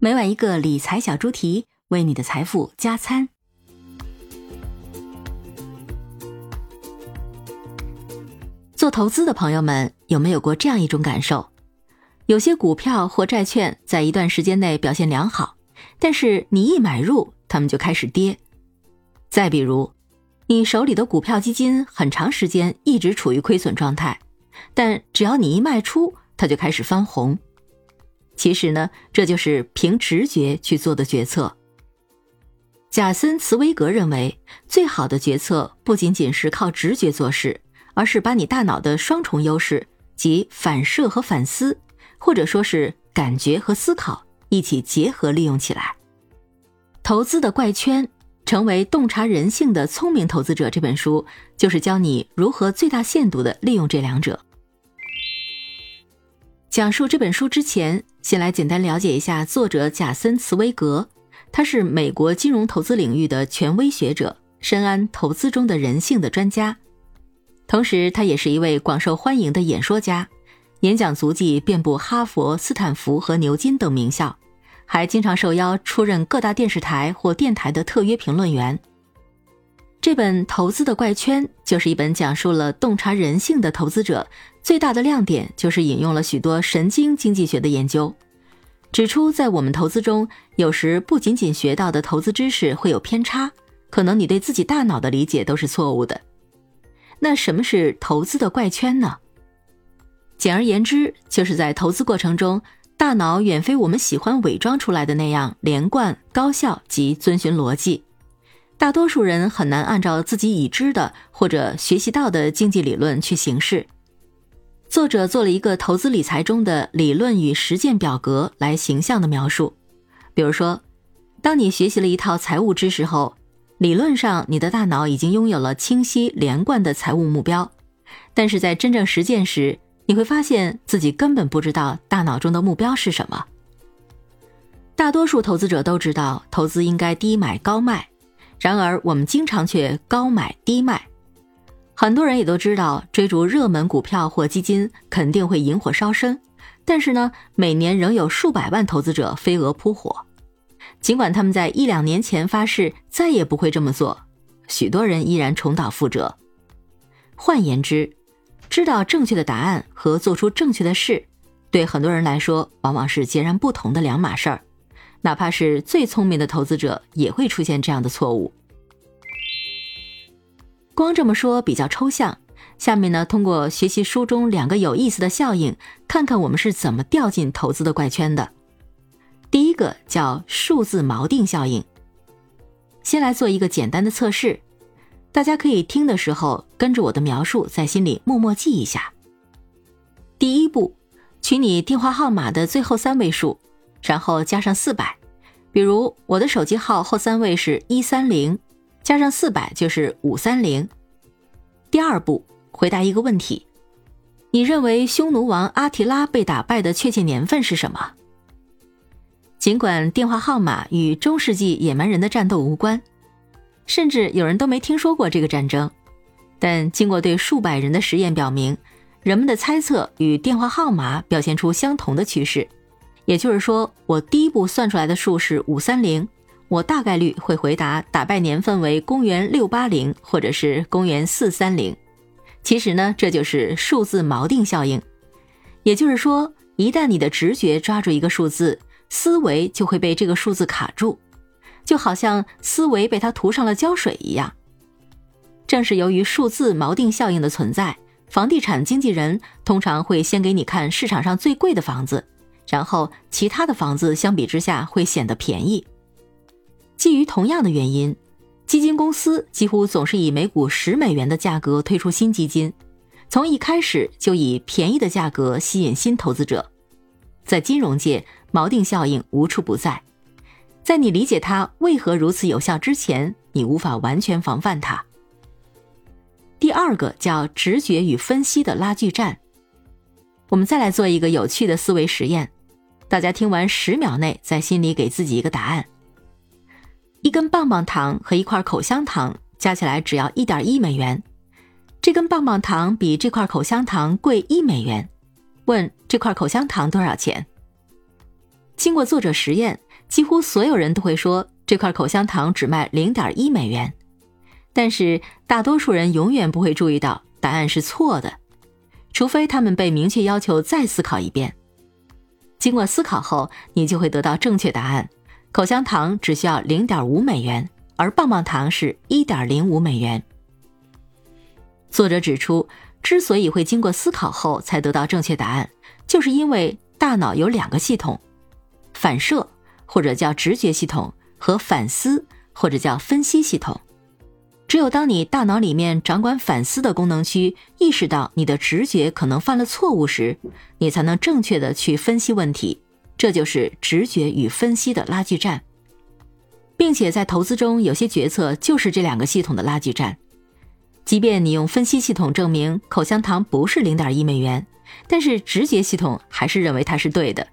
每晚一个理财小猪题，为你的财富加餐。做投资的朋友们有没有过这样一种感受？有些股票或债券在一段时间内表现良好，但是你一买入，它们就开始跌。再比如，你手里的股票基金很长时间一直处于亏损状态，但只要你一卖出，它就开始翻红。其实呢，这就是凭直觉去做的决策。贾森·茨威格认为，最好的决策不仅仅是靠直觉做事，而是把你大脑的双重优势，即反射和反思，或者说是感觉和思考一起结合利用起来。投资的怪圈，成为洞察人性的聪明投资者这本书，就是教你如何最大限度的利用这两者。讲述这本书之前，先来简单了解一下作者贾森·茨威格。他是美国金融投资领域的权威学者，深谙投资中的人性的专家。同时，他也是一位广受欢迎的演说家，演讲足迹遍布哈佛、斯坦福和牛津等名校，还经常受邀出任各大电视台或电台的特约评论员。这本《投资的怪圈》就是一本讲述了洞察人性的投资者。最大的亮点就是引用了许多神经经济学的研究，指出在我们投资中，有时不仅仅学到的投资知识会有偏差，可能你对自己大脑的理解都是错误的。那什么是投资的怪圈呢？简而言之，就是在投资过程中，大脑远非我们喜欢伪装出来的那样连贯、高效及遵循逻辑。大多数人很难按照自己已知的或者学习到的经济理论去行事。作者做了一个投资理财中的理论与实践表格来形象的描述，比如说，当你学习了一套财务知识后，理论上你的大脑已经拥有了清晰连贯的财务目标，但是在真正实践时，你会发现自己根本不知道大脑中的目标是什么。大多数投资者都知道投资应该低买高卖，然而我们经常却高买低卖。很多人也都知道，追逐热门股票或基金肯定会引火烧身，但是呢，每年仍有数百万投资者飞蛾扑火。尽管他们在一两年前发誓再也不会这么做，许多人依然重蹈覆辙。换言之，知道正确的答案和做出正确的事，对很多人来说往往是截然不同的两码事儿。哪怕是最聪明的投资者，也会出现这样的错误。光这么说比较抽象，下面呢，通过学习书中两个有意思的效应，看看我们是怎么掉进投资的怪圈的。第一个叫数字锚定效应。先来做一个简单的测试，大家可以听的时候跟着我的描述，在心里默默记一下。第一步，取你电话号码的最后三位数，然后加上四百，比如我的手机号后三位是一三零。加上四百就是五三零。第二步，回答一个问题：你认为匈奴王阿提拉被打败的确切年份是什么？尽管电话号码与中世纪野蛮人的战斗无关，甚至有人都没听说过这个战争，但经过对数百人的实验表明，人们的猜测与电话号码表现出相同的趋势。也就是说，我第一步算出来的数是五三零。我大概率会回答打败年份为公元六八零或者是公元四三零。其实呢，这就是数字锚定效应。也就是说，一旦你的直觉抓住一个数字，思维就会被这个数字卡住，就好像思维被它涂上了胶水一样。正是由于数字锚定效应的存在，房地产经纪人通常会先给你看市场上最贵的房子，然后其他的房子相比之下会显得便宜。基于同样的原因，基金公司几乎总是以每股十美元的价格推出新基金，从一开始就以便宜的价格吸引新投资者。在金融界，锚定效应无处不在，在你理解它为何如此有效之前，你无法完全防范它。第二个叫直觉与分析的拉锯战。我们再来做一个有趣的思维实验，大家听完十秒内在心里给自己一个答案。一根棒棒糖和一块口香糖加起来只要一点一美元，这根棒棒糖比这块口香糖贵一美元。问这块口香糖多少钱？经过作者实验，几乎所有人都会说这块口香糖只卖零点一美元，但是大多数人永远不会注意到答案是错的，除非他们被明确要求再思考一遍。经过思考后，你就会得到正确答案：口香糖只需要零点五美元，而棒棒糖是一点零五美元。作者指出，之所以会经过思考后才得到正确答案，就是因为大脑有两个系统：反射或者叫直觉系统和反思或者叫分析系统。只有当你大脑里面掌管反思的功能区意识到你的直觉可能犯了错误时，你才能正确的去分析问题。这就是直觉与分析的拉锯战，并且在投资中，有些决策就是这两个系统的拉锯战。即便你用分析系统证明口香糖不是零点一美元，但是直觉系统还是认为它是对的。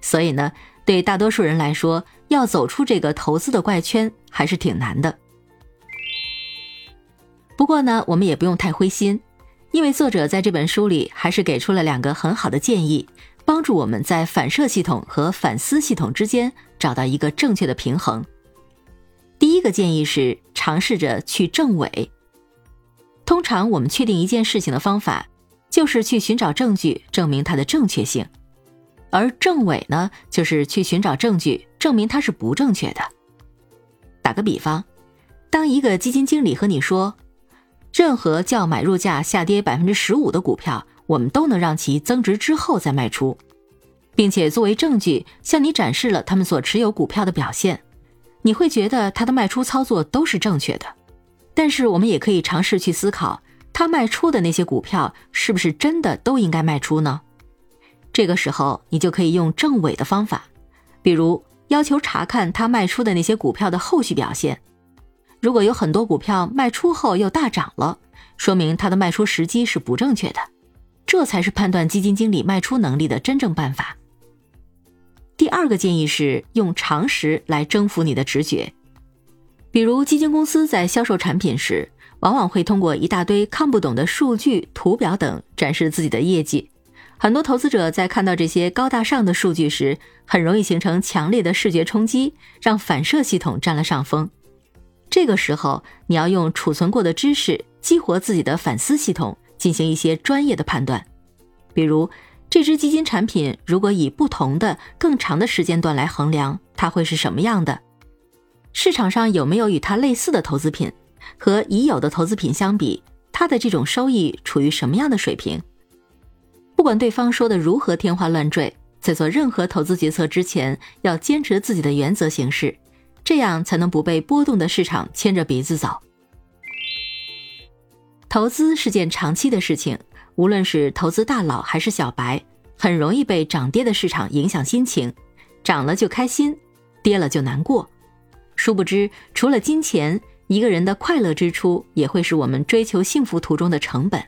所以呢，对大多数人来说，要走出这个投资的怪圈还是挺难的。不过呢，我们也不用太灰心，因为作者在这本书里还是给出了两个很好的建议，帮助我们在反射系统和反思系统之间找到一个正确的平衡。第一个建议是尝试着去证伪。通常我们确定一件事情的方法，就是去寻找证据证明它的正确性，而证伪呢，就是去寻找证据证明它是不正确的。打个比方，当一个基金经理和你说。任何较买入价下跌百分之十五的股票，我们都能让其增值之后再卖出，并且作为证据向你展示了他们所持有股票的表现。你会觉得他的卖出操作都是正确的，但是我们也可以尝试去思考，他卖出的那些股票是不是真的都应该卖出呢？这个时候，你就可以用证伪的方法，比如要求查看他卖出的那些股票的后续表现。如果有很多股票卖出后又大涨了，说明它的卖出时机是不正确的，这才是判断基金经理卖出能力的真正办法。第二个建议是用常识来征服你的直觉，比如基金公司在销售产品时，往往会通过一大堆看不懂的数据、图表等展示自己的业绩。很多投资者在看到这些高大上的数据时，很容易形成强烈的视觉冲击，让反射系统占了上风。这个时候，你要用储存过的知识激活自己的反思系统，进行一些专业的判断。比如，这只基金产品如果以不同的、更长的时间段来衡量，它会是什么样的？市场上有没有与它类似的投资品？和已有的投资品相比，它的这种收益处于什么样的水平？不管对方说的如何天花乱坠，在做任何投资决策之前，要坚持自己的原则行事。这样才能不被波动的市场牵着鼻子走。投资是件长期的事情，无论是投资大佬还是小白，很容易被涨跌的市场影响心情，涨了就开心，跌了就难过。殊不知，除了金钱，一个人的快乐支出也会是我们追求幸福途中的成本。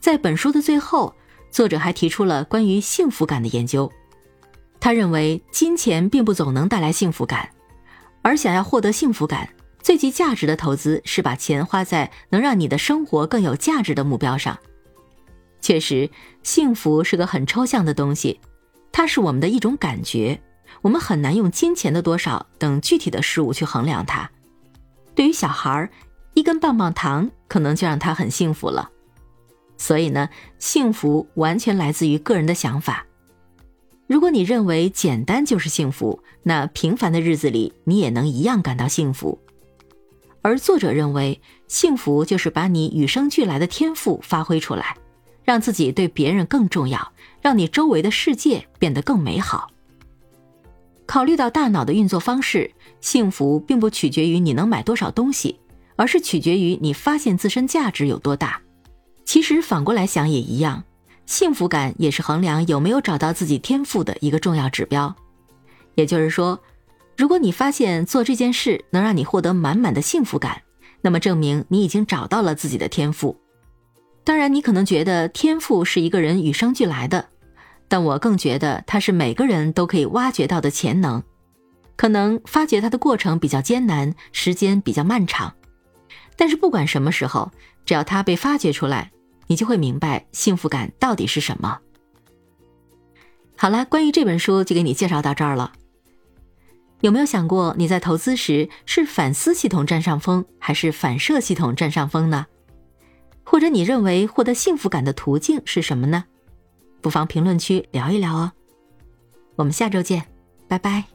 在本书的最后，作者还提出了关于幸福感的研究。他认为，金钱并不总能带来幸福感。而想要获得幸福感，最具价值的投资是把钱花在能让你的生活更有价值的目标上。确实，幸福是个很抽象的东西，它是我们的一种感觉，我们很难用金钱的多少等具体的事物去衡量它。对于小孩，一根棒棒糖可能就让他很幸福了。所以呢，幸福完全来自于个人的想法。如果你认为简单就是幸福，那平凡的日子里你也能一样感到幸福。而作者认为，幸福就是把你与生俱来的天赋发挥出来，让自己对别人更重要，让你周围的世界变得更美好。考虑到大脑的运作方式，幸福并不取决于你能买多少东西，而是取决于你发现自身价值有多大。其实反过来想也一样。幸福感也是衡量有没有找到自己天赋的一个重要指标。也就是说，如果你发现做这件事能让你获得满满的幸福感，那么证明你已经找到了自己的天赋。当然，你可能觉得天赋是一个人与生俱来的，但我更觉得它是每个人都可以挖掘到的潜能。可能发掘它的过程比较艰难，时间比较漫长，但是不管什么时候，只要它被发掘出来。你就会明白幸福感到底是什么。好了，关于这本书就给你介绍到这儿了。有没有想过，你在投资时是反思系统占上风，还是反射系统占上风呢？或者你认为获得幸福感的途径是什么呢？不妨评论区聊一聊哦。我们下周见，拜拜。